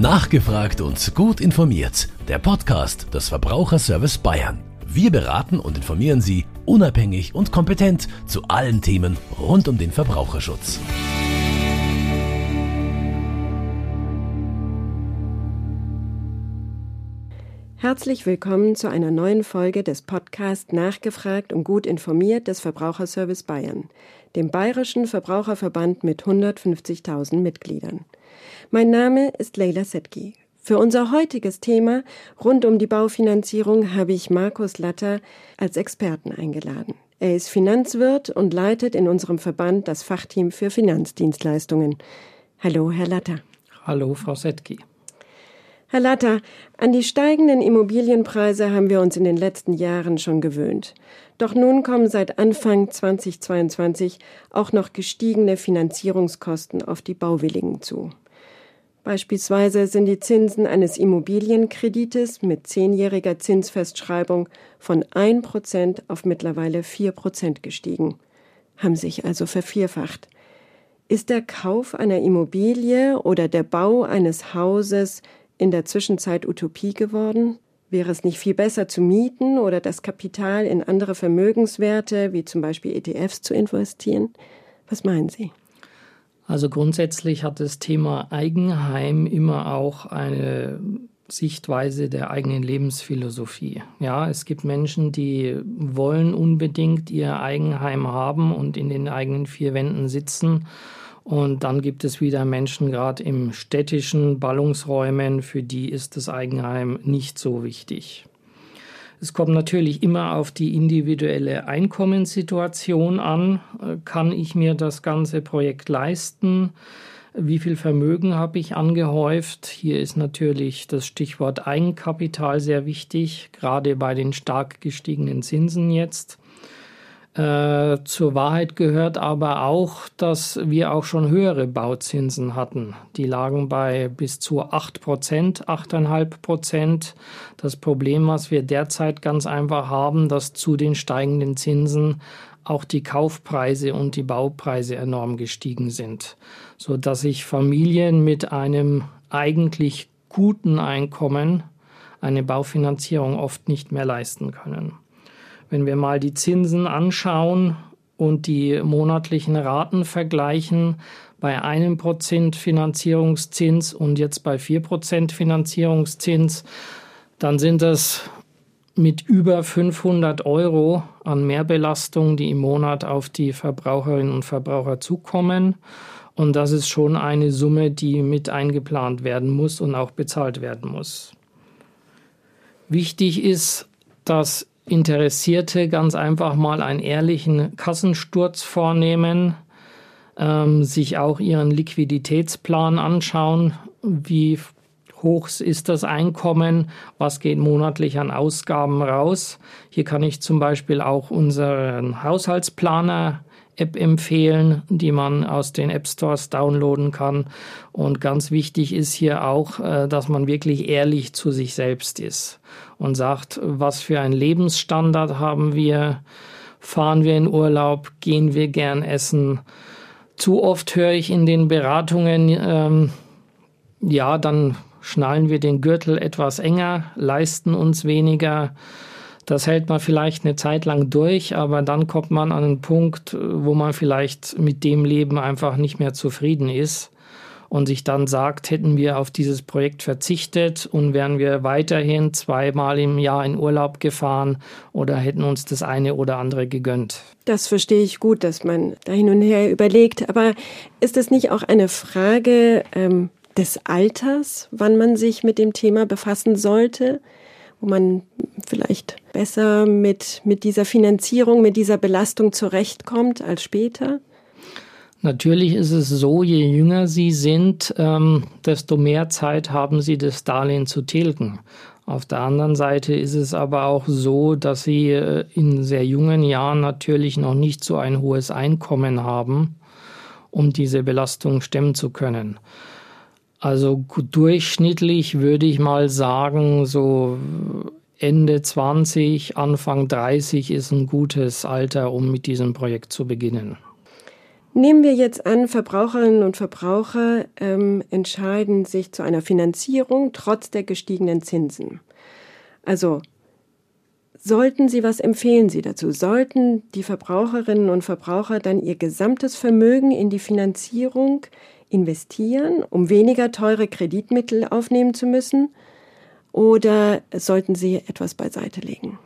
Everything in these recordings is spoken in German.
Nachgefragt und gut informiert. Der Podcast des Verbraucherservice Bayern. Wir beraten und informieren Sie unabhängig und kompetent zu allen Themen rund um den Verbraucherschutz. Herzlich willkommen zu einer neuen Folge des Podcasts Nachgefragt und gut informiert des Verbraucherservice Bayern, dem bayerischen Verbraucherverband mit 150.000 Mitgliedern. Mein Name ist Leila Setki. Für unser heutiges Thema rund um die Baufinanzierung habe ich Markus Latter als Experten eingeladen. Er ist Finanzwirt und leitet in unserem Verband das Fachteam für Finanzdienstleistungen. Hallo, Herr Latter. Hallo, Frau Setki. Herr Latter, an die steigenden Immobilienpreise haben wir uns in den letzten Jahren schon gewöhnt. Doch nun kommen seit Anfang 2022 auch noch gestiegene Finanzierungskosten auf die Bauwilligen zu. Beispielsweise sind die Zinsen eines Immobilienkredites mit zehnjähriger Zinsfestschreibung von 1% auf mittlerweile 4% gestiegen, haben sich also vervierfacht. Ist der Kauf einer Immobilie oder der Bau eines Hauses in der Zwischenzeit Utopie geworden? Wäre es nicht viel besser zu mieten oder das Kapital in andere Vermögenswerte, wie zum Beispiel ETFs, zu investieren? Was meinen Sie? Also grundsätzlich hat das Thema Eigenheim immer auch eine Sichtweise der eigenen Lebensphilosophie. Ja, es gibt Menschen, die wollen unbedingt ihr Eigenheim haben und in den eigenen vier Wänden sitzen und dann gibt es wieder Menschen, gerade im städtischen Ballungsräumen, für die ist das Eigenheim nicht so wichtig. Es kommt natürlich immer auf die individuelle Einkommenssituation an. Kann ich mir das ganze Projekt leisten? Wie viel Vermögen habe ich angehäuft? Hier ist natürlich das Stichwort Eigenkapital sehr wichtig, gerade bei den stark gestiegenen Zinsen jetzt. Äh, zur Wahrheit gehört aber auch, dass wir auch schon höhere Bauzinsen hatten. Die lagen bei bis zu 8 Prozent, 8,5 Prozent. Das Problem, was wir derzeit ganz einfach haben, dass zu den steigenden Zinsen auch die Kaufpreise und die Baupreise enorm gestiegen sind, so dass sich Familien mit einem eigentlich guten Einkommen eine Baufinanzierung oft nicht mehr leisten können. Wenn wir mal die Zinsen anschauen und die monatlichen Raten vergleichen, bei einem Prozent Finanzierungszins und jetzt bei vier Prozent Finanzierungszins, dann sind das mit über 500 Euro an Mehrbelastung, die im Monat auf die Verbraucherinnen und Verbraucher zukommen. Und das ist schon eine Summe, die mit eingeplant werden muss und auch bezahlt werden muss. Wichtig ist, dass Interessierte ganz einfach mal einen ehrlichen Kassensturz vornehmen, ähm, sich auch ihren Liquiditätsplan anschauen, wie hoch ist das Einkommen, was geht monatlich an Ausgaben raus. Hier kann ich zum Beispiel auch unseren Haushaltsplaner App empfehlen, die man aus den App Stores downloaden kann. Und ganz wichtig ist hier auch, äh, dass man wirklich ehrlich zu sich selbst ist und sagt, was für einen Lebensstandard haben wir, fahren wir in Urlaub, gehen wir gern essen. Zu oft höre ich in den Beratungen, ähm, ja, dann schnallen wir den Gürtel etwas enger, leisten uns weniger. Das hält man vielleicht eine Zeit lang durch, aber dann kommt man an einen Punkt, wo man vielleicht mit dem Leben einfach nicht mehr zufrieden ist und sich dann sagt, hätten wir auf dieses Projekt verzichtet und wären wir weiterhin zweimal im Jahr in Urlaub gefahren oder hätten uns das eine oder andere gegönnt. Das verstehe ich gut, dass man da hin und her überlegt. Aber ist es nicht auch eine Frage ähm, des Alters, wann man sich mit dem Thema befassen sollte? Wo man vielleicht besser mit, mit dieser Finanzierung, mit dieser Belastung zurechtkommt als später? Natürlich ist es so, je jünger Sie sind, ähm, desto mehr Zeit haben Sie, das Darlehen zu tilgen. Auf der anderen Seite ist es aber auch so, dass Sie äh, in sehr jungen Jahren natürlich noch nicht so ein hohes Einkommen haben, um diese Belastung stemmen zu können. Also durchschnittlich würde ich mal sagen, so Ende 20, Anfang 30 ist ein gutes Alter, um mit diesem Projekt zu beginnen. Nehmen wir jetzt an, Verbraucherinnen und Verbraucher ähm, entscheiden sich zu einer Finanzierung trotz der gestiegenen Zinsen. Also sollten Sie, was empfehlen Sie dazu? Sollten die Verbraucherinnen und Verbraucher dann ihr gesamtes Vermögen in die Finanzierung investieren, um weniger teure Kreditmittel aufnehmen zu müssen? Oder sollten Sie etwas beiseite legen?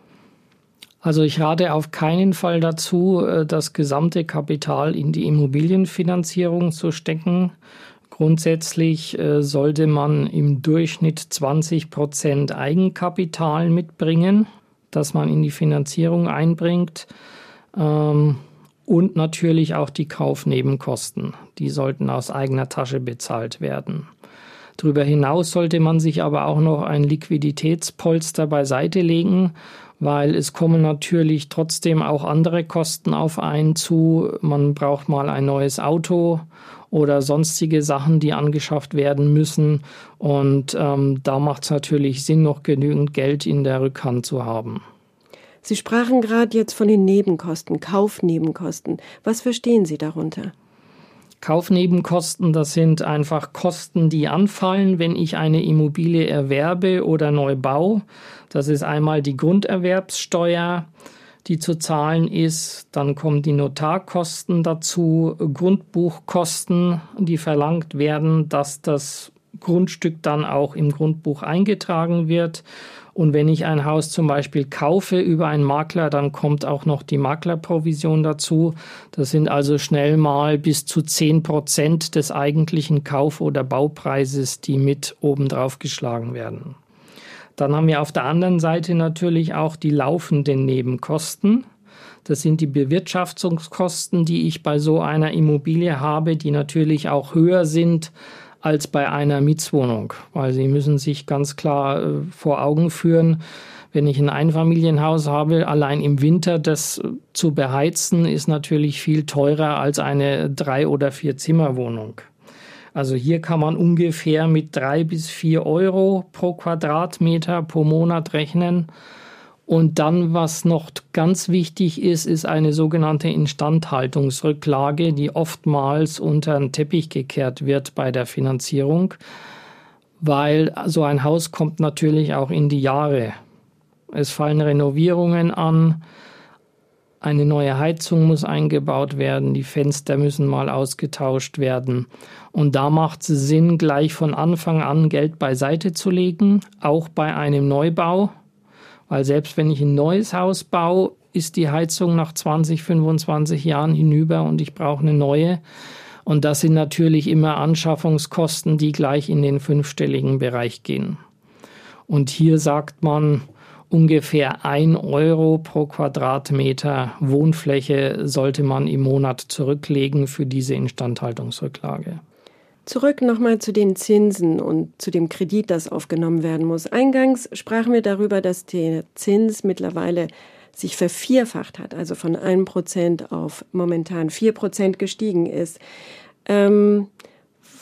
Also ich rate auf keinen Fall dazu, äh, das gesamte Kapital in die Immobilienfinanzierung zu stecken. Grundsätzlich äh, sollte man im Durchschnitt 20 Prozent Eigenkapital mitbringen, das man in die Finanzierung einbringt. Ähm, und natürlich auch die Kaufnebenkosten. Die sollten aus eigener Tasche bezahlt werden. Darüber hinaus sollte man sich aber auch noch ein Liquiditätspolster beiseite legen weil es kommen natürlich trotzdem auch andere Kosten auf einen zu. Man braucht mal ein neues Auto oder sonstige Sachen, die angeschafft werden müssen. Und ähm, da macht es natürlich Sinn, noch genügend Geld in der Rückhand zu haben. Sie sprachen gerade jetzt von den Nebenkosten, Kaufnebenkosten. Was verstehen Sie darunter? Kaufnebenkosten, das sind einfach Kosten, die anfallen, wenn ich eine Immobilie erwerbe oder neu baue. Das ist einmal die Grunderwerbssteuer, die zu zahlen ist. Dann kommen die Notarkosten dazu, Grundbuchkosten, die verlangt werden, dass das Grundstück dann auch im Grundbuch eingetragen wird. Und wenn ich ein Haus zum Beispiel kaufe über einen Makler, dann kommt auch noch die Maklerprovision dazu. Das sind also schnell mal bis zu 10 Prozent des eigentlichen Kauf- oder Baupreises, die mit obendrauf geschlagen werden. Dann haben wir auf der anderen Seite natürlich auch die laufenden Nebenkosten. Das sind die Bewirtschaftungskosten, die ich bei so einer Immobilie habe, die natürlich auch höher sind als bei einer Mietswohnung, weil Sie müssen sich ganz klar äh, vor Augen führen, wenn ich ein Einfamilienhaus habe, allein im Winter das äh, zu beheizen, ist natürlich viel teurer als eine drei oder vier Zimmerwohnung. Also hier kann man ungefähr mit drei bis vier Euro pro Quadratmeter pro Monat rechnen. Und dann, was noch ganz wichtig ist, ist eine sogenannte Instandhaltungsrücklage, die oftmals unter den Teppich gekehrt wird bei der Finanzierung, weil so ein Haus kommt natürlich auch in die Jahre. Es fallen Renovierungen an, eine neue Heizung muss eingebaut werden, die Fenster müssen mal ausgetauscht werden. Und da macht es Sinn, gleich von Anfang an Geld beiseite zu legen, auch bei einem Neubau weil selbst wenn ich ein neues Haus baue, ist die Heizung nach 20, 25 Jahren hinüber und ich brauche eine neue. Und das sind natürlich immer Anschaffungskosten, die gleich in den fünfstelligen Bereich gehen. Und hier sagt man, ungefähr ein Euro pro Quadratmeter Wohnfläche sollte man im Monat zurücklegen für diese Instandhaltungsrücklage. Zurück nochmal zu den Zinsen und zu dem Kredit, das aufgenommen werden muss. Eingangs sprachen wir darüber, dass der Zins mittlerweile sich vervierfacht hat, also von einem Prozent auf momentan vier Prozent gestiegen ist. Ähm,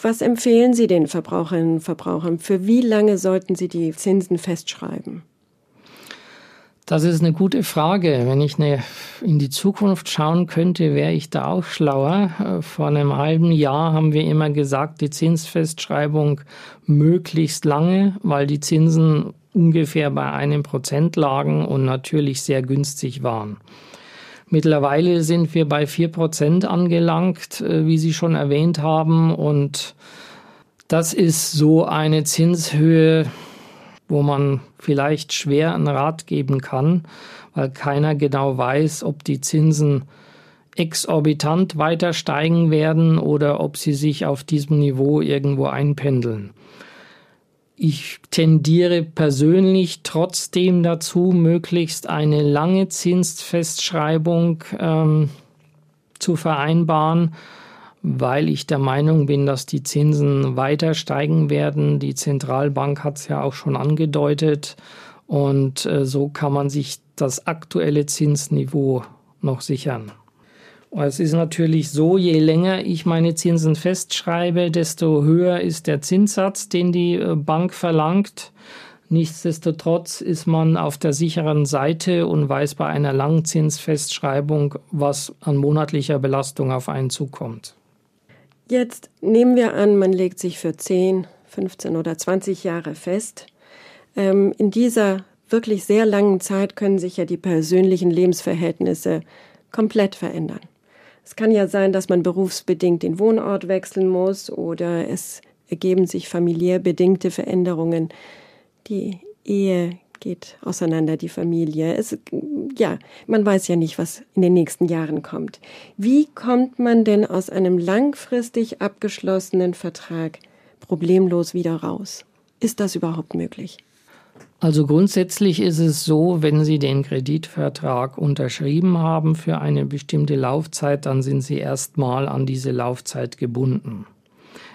was empfehlen Sie den Verbraucherinnen und Verbrauchern? Für wie lange sollten sie die Zinsen festschreiben? Das ist eine gute Frage. Wenn ich eine, in die Zukunft schauen könnte, wäre ich da auch schlauer. Vor einem halben Jahr haben wir immer gesagt, die Zinsfestschreibung möglichst lange, weil die Zinsen ungefähr bei einem Prozent lagen und natürlich sehr günstig waren. Mittlerweile sind wir bei vier Prozent angelangt, äh, wie Sie schon erwähnt haben. Und das ist so eine Zinshöhe, wo man vielleicht schwer einen Rat geben kann, weil keiner genau weiß, ob die Zinsen exorbitant weiter steigen werden oder ob sie sich auf diesem Niveau irgendwo einpendeln. Ich tendiere persönlich trotzdem dazu, möglichst eine lange Zinsfestschreibung ähm, zu vereinbaren, weil ich der Meinung bin, dass die Zinsen weiter steigen werden. Die Zentralbank hat es ja auch schon angedeutet. Und äh, so kann man sich das aktuelle Zinsniveau noch sichern. Es ist natürlich so, je länger ich meine Zinsen festschreibe, desto höher ist der Zinssatz, den die äh, Bank verlangt. Nichtsdestotrotz ist man auf der sicheren Seite und weiß bei einer Langzinsfestschreibung, was an monatlicher Belastung auf einen zukommt. Jetzt nehmen wir an, man legt sich für 10, 15 oder 20 Jahre fest. Ähm, in dieser wirklich sehr langen Zeit können sich ja die persönlichen Lebensverhältnisse komplett verändern. Es kann ja sein, dass man berufsbedingt den Wohnort wechseln muss oder es ergeben sich familiär bedingte Veränderungen. Die Ehe geht auseinander, die Familie. Es, ja, man weiß ja nicht, was in den nächsten Jahren kommt. Wie kommt man denn aus einem langfristig abgeschlossenen Vertrag problemlos wieder raus? Ist das überhaupt möglich? Also grundsätzlich ist es so, wenn Sie den Kreditvertrag unterschrieben haben für eine bestimmte Laufzeit, dann sind Sie erstmal an diese Laufzeit gebunden.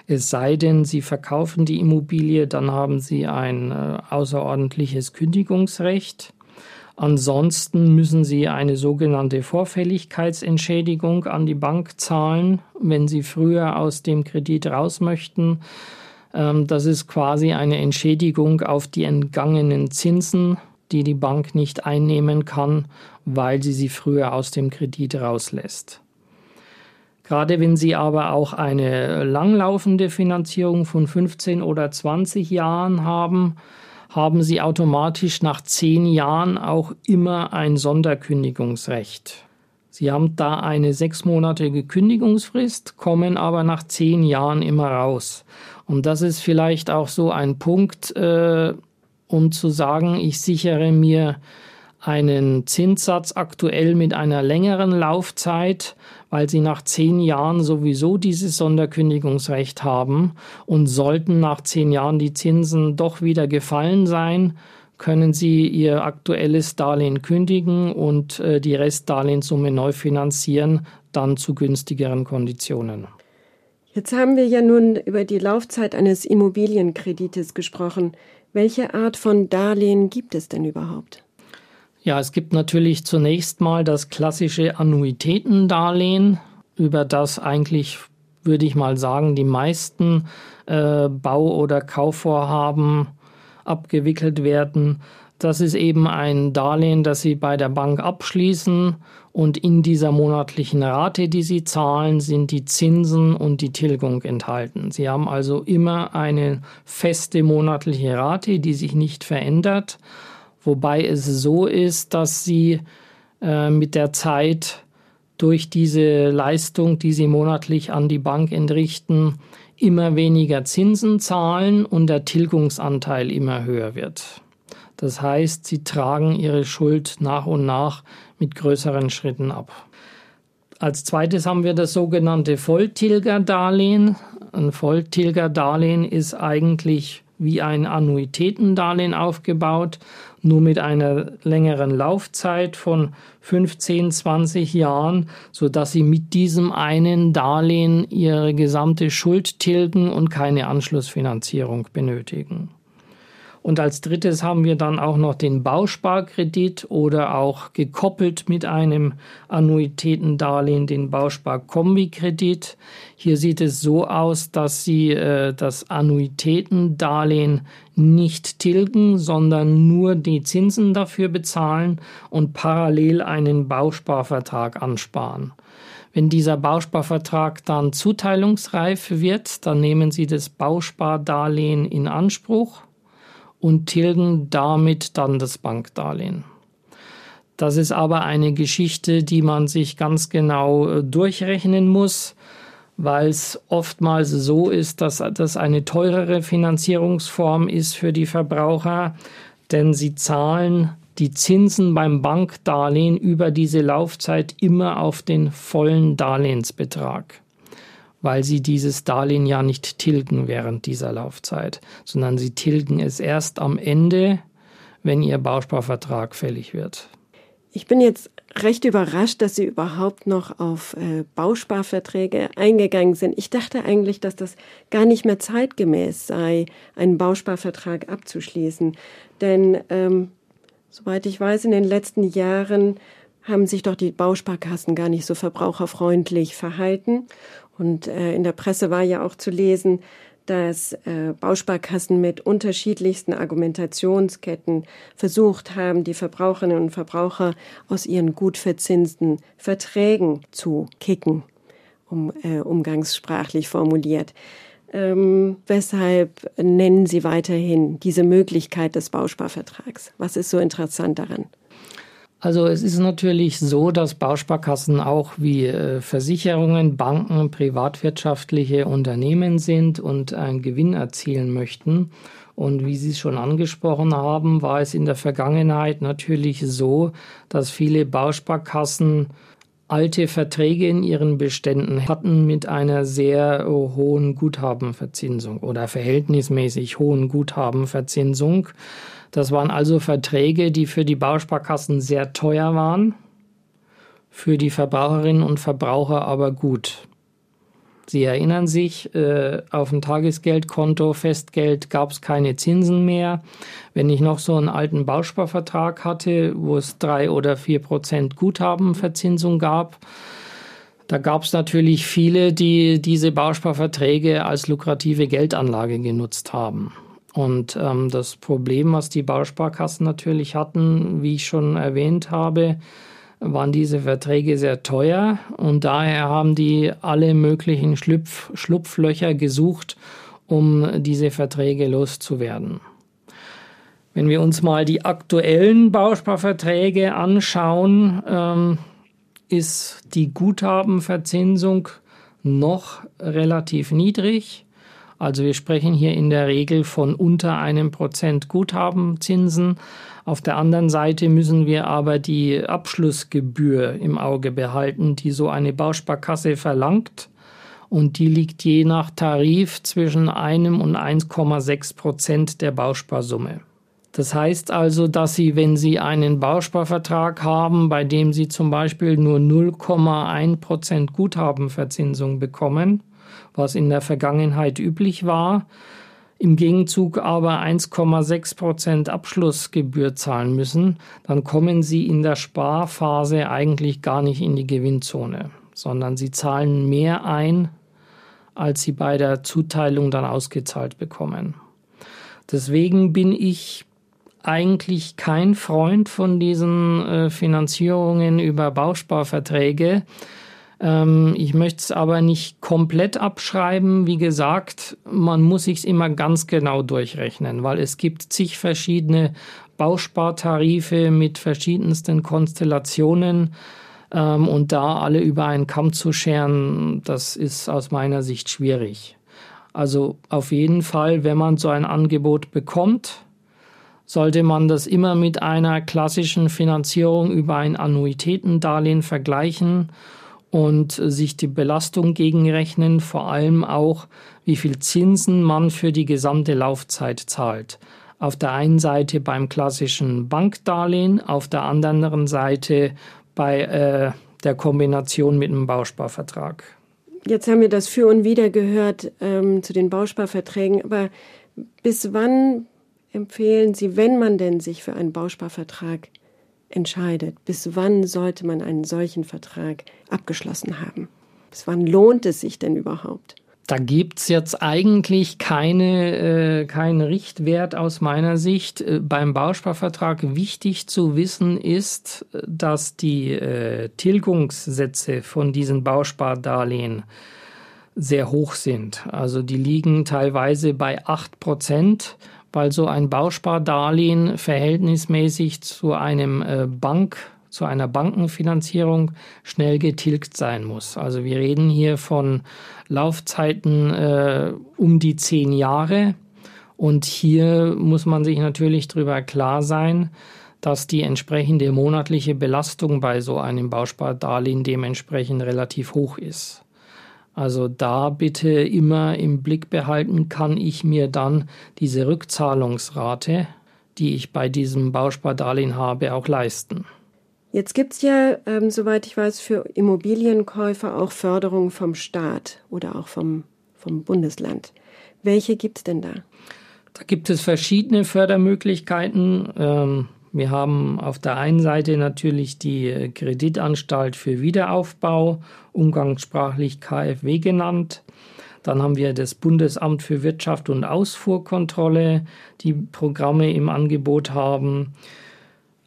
Es sei denn, Sie verkaufen die Immobilie, dann haben Sie ein äh, außerordentliches Kündigungsrecht. Ansonsten müssen Sie eine sogenannte Vorfälligkeitsentschädigung an die Bank zahlen, wenn Sie früher aus dem Kredit raus möchten. Ähm, das ist quasi eine Entschädigung auf die entgangenen Zinsen, die die Bank nicht einnehmen kann, weil sie sie früher aus dem Kredit rauslässt. Gerade wenn Sie aber auch eine langlaufende Finanzierung von 15 oder 20 Jahren haben, haben Sie automatisch nach 10 Jahren auch immer ein Sonderkündigungsrecht. Sie haben da eine sechsmonatige Kündigungsfrist, kommen aber nach 10 Jahren immer raus. Und das ist vielleicht auch so ein Punkt, äh, um zu sagen, ich sichere mir einen Zinssatz aktuell mit einer längeren Laufzeit, weil sie nach zehn Jahren sowieso dieses Sonderkündigungsrecht haben und sollten nach zehn Jahren die Zinsen doch wieder gefallen sein, können Sie Ihr aktuelles Darlehen kündigen und äh, die Restdarlehenssumme neu finanzieren, dann zu günstigeren Konditionen. Jetzt haben wir ja nun über die Laufzeit eines Immobilienkredites gesprochen. Welche Art von Darlehen gibt es denn überhaupt? Ja, es gibt natürlich zunächst mal das klassische Annuitätendarlehen, über das eigentlich, würde ich mal sagen, die meisten äh, Bau- oder Kaufvorhaben abgewickelt werden. Das ist eben ein Darlehen, das Sie bei der Bank abschließen und in dieser monatlichen Rate, die Sie zahlen, sind die Zinsen und die Tilgung enthalten. Sie haben also immer eine feste monatliche Rate, die sich nicht verändert wobei es so ist, dass sie äh, mit der Zeit durch diese Leistung, die sie monatlich an die Bank entrichten, immer weniger Zinsen zahlen und der Tilgungsanteil immer höher wird. Das heißt, sie tragen ihre Schuld nach und nach mit größeren Schritten ab. Als zweites haben wir das sogenannte Volltilgerdarlehen. Ein Volltilgerdarlehen ist eigentlich wie ein Annuitätendarlehen aufgebaut, nur mit einer längeren Laufzeit von 15, 20 Jahren, so dass sie mit diesem einen Darlehen ihre gesamte Schuld tilgen und keine Anschlussfinanzierung benötigen. Und als drittes haben wir dann auch noch den Bausparkredit oder auch gekoppelt mit einem Annuitätendarlehen den Bausparkombikredit. Hier sieht es so aus, dass Sie äh, das Annuitätendarlehen nicht tilgen, sondern nur die Zinsen dafür bezahlen und parallel einen Bausparvertrag ansparen. Wenn dieser Bausparvertrag dann zuteilungsreif wird, dann nehmen Sie das Bauspardarlehen in Anspruch und tilgen damit dann das Bankdarlehen. Das ist aber eine Geschichte, die man sich ganz genau äh, durchrechnen muss, weil es oftmals so ist, dass das eine teurere Finanzierungsform ist für die Verbraucher, denn sie zahlen die Zinsen beim Bankdarlehen über diese Laufzeit immer auf den vollen Darlehensbetrag weil sie dieses Darlehen ja nicht tilgen während dieser Laufzeit, sondern sie tilgen es erst am Ende, wenn ihr Bausparvertrag fällig wird. Ich bin jetzt recht überrascht, dass Sie überhaupt noch auf äh, Bausparverträge eingegangen sind. Ich dachte eigentlich, dass das gar nicht mehr zeitgemäß sei, einen Bausparvertrag abzuschließen. Denn ähm, soweit ich weiß, in den letzten Jahren haben sich doch die Bausparkassen gar nicht so verbraucherfreundlich verhalten. Und äh, in der Presse war ja auch zu lesen, dass äh, Bausparkassen mit unterschiedlichsten Argumentationsketten versucht haben, die Verbraucherinnen und Verbraucher aus ihren gut verzinsten Verträgen zu kicken, um, äh, umgangssprachlich formuliert. Ähm, weshalb nennen Sie weiterhin diese Möglichkeit des Bausparvertrags? Was ist so interessant daran? Also es ist natürlich so, dass Bausparkassen auch wie äh, Versicherungen, Banken, privatwirtschaftliche Unternehmen sind und einen Gewinn erzielen möchten. Und wie Sie es schon angesprochen haben, war es in der Vergangenheit natürlich so, dass viele Bausparkassen alte Verträge in ihren Beständen hatten mit einer sehr hohen Guthabenverzinsung oder verhältnismäßig hohen Guthabenverzinsung. Das waren also Verträge, die für die Bausparkassen sehr teuer waren, für die Verbraucherinnen und Verbraucher aber gut. Sie erinnern sich, äh, auf dem Tagesgeldkonto, Festgeld gab es keine Zinsen mehr. Wenn ich noch so einen alten Bausparvertrag hatte, wo es drei oder vier Prozent Guthabenverzinsung gab, da gab es natürlich viele, die diese Bausparverträge als lukrative Geldanlage genutzt haben. Und ähm, das Problem, was die Bausparkassen natürlich hatten, wie ich schon erwähnt habe, waren diese Verträge sehr teuer und daher haben die alle möglichen Schlupf, Schlupflöcher gesucht, um diese Verträge loszuwerden. Wenn wir uns mal die aktuellen Bausparverträge anschauen, ähm, ist die Guthabenverzinsung noch relativ niedrig. Also wir sprechen hier in der Regel von unter einem Prozent Guthabenzinsen. Auf der anderen Seite müssen wir aber die Abschlussgebühr im Auge behalten, die so eine Bausparkasse verlangt. Und die liegt je nach Tarif zwischen einem und 1,6 Prozent der Bausparsumme. Das heißt also, dass Sie, wenn Sie einen Bausparvertrag haben, bei dem Sie zum Beispiel nur 0,1 Prozent Guthabenverzinsung bekommen, was in der Vergangenheit üblich war, im Gegenzug aber 1,6 Prozent Abschlussgebühr zahlen müssen, dann kommen Sie in der Sparphase eigentlich gar nicht in die Gewinnzone, sondern Sie zahlen mehr ein, als Sie bei der Zuteilung dann ausgezahlt bekommen. Deswegen bin ich eigentlich kein Freund von diesen äh, Finanzierungen über Bausparverträge, ähm, ich möchte es aber nicht komplett abschreiben. Wie gesagt, man muss sich immer ganz genau durchrechnen, weil es gibt zig verschiedene Bauspartarife mit verschiedensten Konstellationen. Ähm, und da alle über einen Kamm zu scheren, das ist aus meiner Sicht schwierig. Also auf jeden Fall, wenn man so ein Angebot bekommt, sollte man das immer mit einer klassischen Finanzierung über ein Annuitätendarlehen vergleichen und sich die Belastung gegenrechnen, vor allem auch, wie viel Zinsen man für die gesamte Laufzeit zahlt. Auf der einen Seite beim klassischen Bankdarlehen, auf der anderen Seite bei äh, der Kombination mit einem Bausparvertrag. Jetzt haben wir das für und wieder gehört ähm, zu den Bausparverträgen, aber bis wann empfehlen Sie, wenn man denn sich für einen Bausparvertrag entscheidet, bis wann sollte man einen solchen Vertrag abgeschlossen haben? Bis wann lohnt es sich denn überhaupt? Da gibt es jetzt eigentlich keine, äh, keinen Richtwert aus meiner Sicht. Äh, beim Bausparvertrag wichtig zu wissen ist, dass die äh, Tilgungssätze von diesen Bauspardarlehen sehr hoch sind. Also die liegen teilweise bei 8 Prozent weil so ein Bauspardarlehen verhältnismäßig zu einem äh, Bank zu einer Bankenfinanzierung schnell getilgt sein muss. Also wir reden hier von Laufzeiten äh, um die zehn Jahre. Und hier muss man sich natürlich darüber klar sein, dass die entsprechende monatliche Belastung bei so einem Bauspardarlehen dementsprechend relativ hoch ist. Also da bitte immer im Blick behalten, kann ich mir dann diese Rückzahlungsrate, die ich bei diesem Bauspardarlehen habe, auch leisten. Jetzt gibt es ja, ähm, soweit ich weiß, für Immobilienkäufer auch Förderung vom Staat oder auch vom, vom Bundesland. Welche gibt es denn da? Da gibt es verschiedene Fördermöglichkeiten. Ähm, wir haben auf der einen Seite natürlich die äh, Kreditanstalt für Wiederaufbau, umgangssprachlich KfW genannt. Dann haben wir das Bundesamt für Wirtschaft und Ausfuhrkontrolle, die Programme im Angebot haben.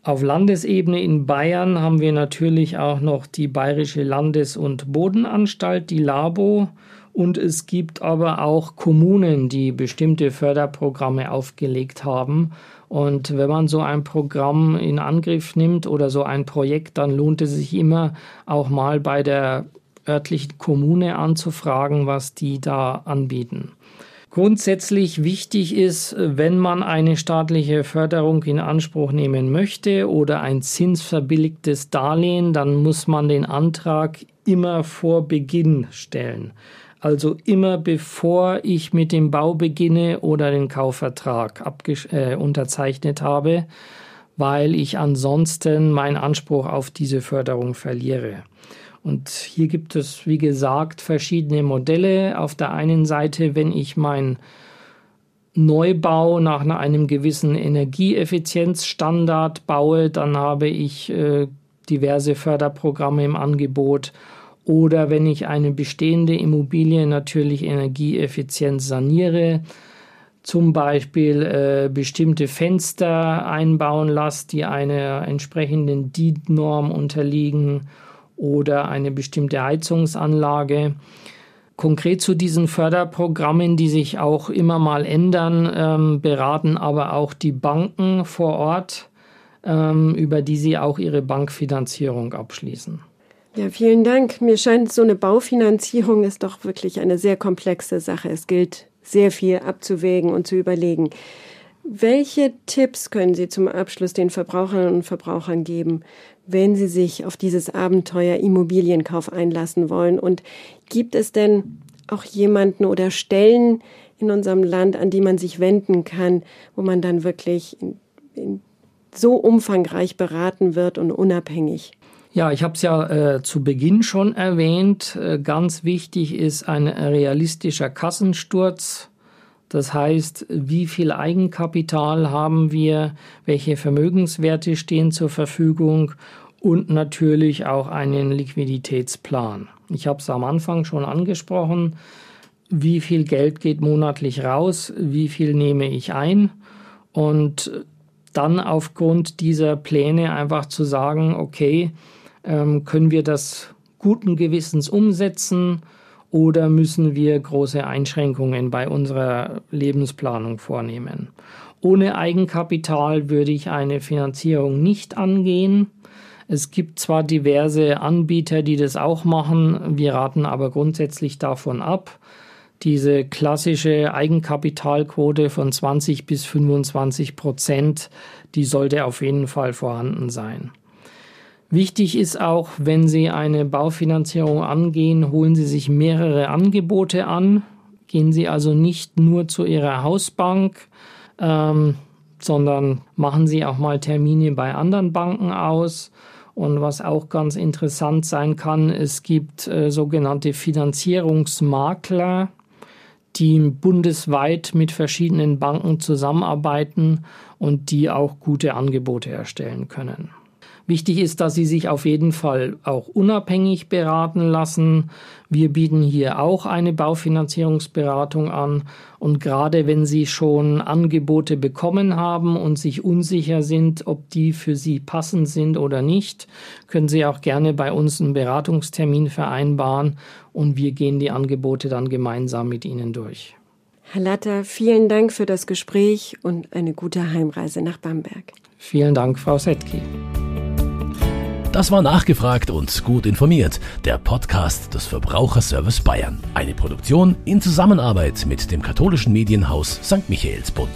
Auf Landesebene in Bayern haben wir natürlich auch noch die Bayerische Landes- und Bodenanstalt, die Labo. Und es gibt aber auch Kommunen, die bestimmte Förderprogramme aufgelegt haben. Und wenn man so ein Programm in Angriff nimmt oder so ein Projekt, dann lohnt es sich immer auch mal bei der örtlichen Kommune anzufragen, was die da anbieten. Grundsätzlich wichtig ist, wenn man eine staatliche Förderung in Anspruch nehmen möchte oder ein zinsverbilligtes Darlehen, dann muss man den Antrag immer vor Beginn stellen. Also immer bevor ich mit dem Bau beginne oder den Kaufvertrag äh, unterzeichnet habe, weil ich ansonsten meinen Anspruch auf diese Förderung verliere. Und hier gibt es, wie gesagt, verschiedene Modelle. Auf der einen Seite, wenn ich mein Neubau nach einem gewissen Energieeffizienzstandard baue, dann habe ich äh, diverse Förderprogramme im Angebot. Oder wenn ich eine bestehende Immobilie natürlich energieeffizient saniere, zum Beispiel äh, bestimmte Fenster einbauen lasse, die einer entsprechenden DIN-Norm unterliegen oder eine bestimmte Heizungsanlage. Konkret zu diesen Förderprogrammen, die sich auch immer mal ändern, ähm, beraten aber auch die Banken vor Ort, ähm, über die sie auch ihre Bankfinanzierung abschließen. Ja, vielen Dank. Mir scheint, so eine Baufinanzierung ist doch wirklich eine sehr komplexe Sache. Es gilt sehr viel abzuwägen und zu überlegen. Welche Tipps können Sie zum Abschluss den Verbraucherinnen und Verbrauchern geben, wenn sie sich auf dieses Abenteuer Immobilienkauf einlassen wollen? Und gibt es denn auch jemanden oder Stellen in unserem Land, an die man sich wenden kann, wo man dann wirklich in, in so umfangreich beraten wird und unabhängig? Ja, ich habe es ja äh, zu Beginn schon erwähnt. Äh, ganz wichtig ist ein realistischer Kassensturz. Das heißt, wie viel Eigenkapital haben wir, welche Vermögenswerte stehen zur Verfügung und natürlich auch einen Liquiditätsplan. Ich habe es am Anfang schon angesprochen, wie viel Geld geht monatlich raus, wie viel nehme ich ein und dann aufgrund dieser Pläne einfach zu sagen, okay, ähm, können wir das guten Gewissens umsetzen oder müssen wir große Einschränkungen bei unserer Lebensplanung vornehmen? Ohne Eigenkapital würde ich eine Finanzierung nicht angehen. Es gibt zwar diverse Anbieter, die das auch machen, wir raten aber grundsätzlich davon ab. Diese klassische Eigenkapitalquote von 20 bis 25 Prozent, die sollte auf jeden Fall vorhanden sein. Wichtig ist auch, wenn Sie eine Baufinanzierung angehen, holen Sie sich mehrere Angebote an. Gehen Sie also nicht nur zu Ihrer Hausbank, ähm, sondern machen Sie auch mal Termine bei anderen Banken aus und was auch ganz interessant sein kann, es gibt äh, sogenannte Finanzierungsmakler, die bundesweit mit verschiedenen Banken zusammenarbeiten und die auch gute Angebote erstellen können. Wichtig ist, dass Sie sich auf jeden Fall auch unabhängig beraten lassen. Wir bieten hier auch eine Baufinanzierungsberatung an. Und gerade wenn Sie schon Angebote bekommen haben und sich unsicher sind, ob die für Sie passend sind oder nicht, können Sie auch gerne bei uns einen Beratungstermin vereinbaren und wir gehen die Angebote dann gemeinsam mit Ihnen durch. Herr Latter, vielen Dank für das Gespräch und eine gute Heimreise nach Bamberg. Vielen Dank, Frau Setki. Das war nachgefragt und gut informiert. Der Podcast des Verbraucherservice Bayern. Eine Produktion in Zusammenarbeit mit dem katholischen Medienhaus St. Michaelsbund.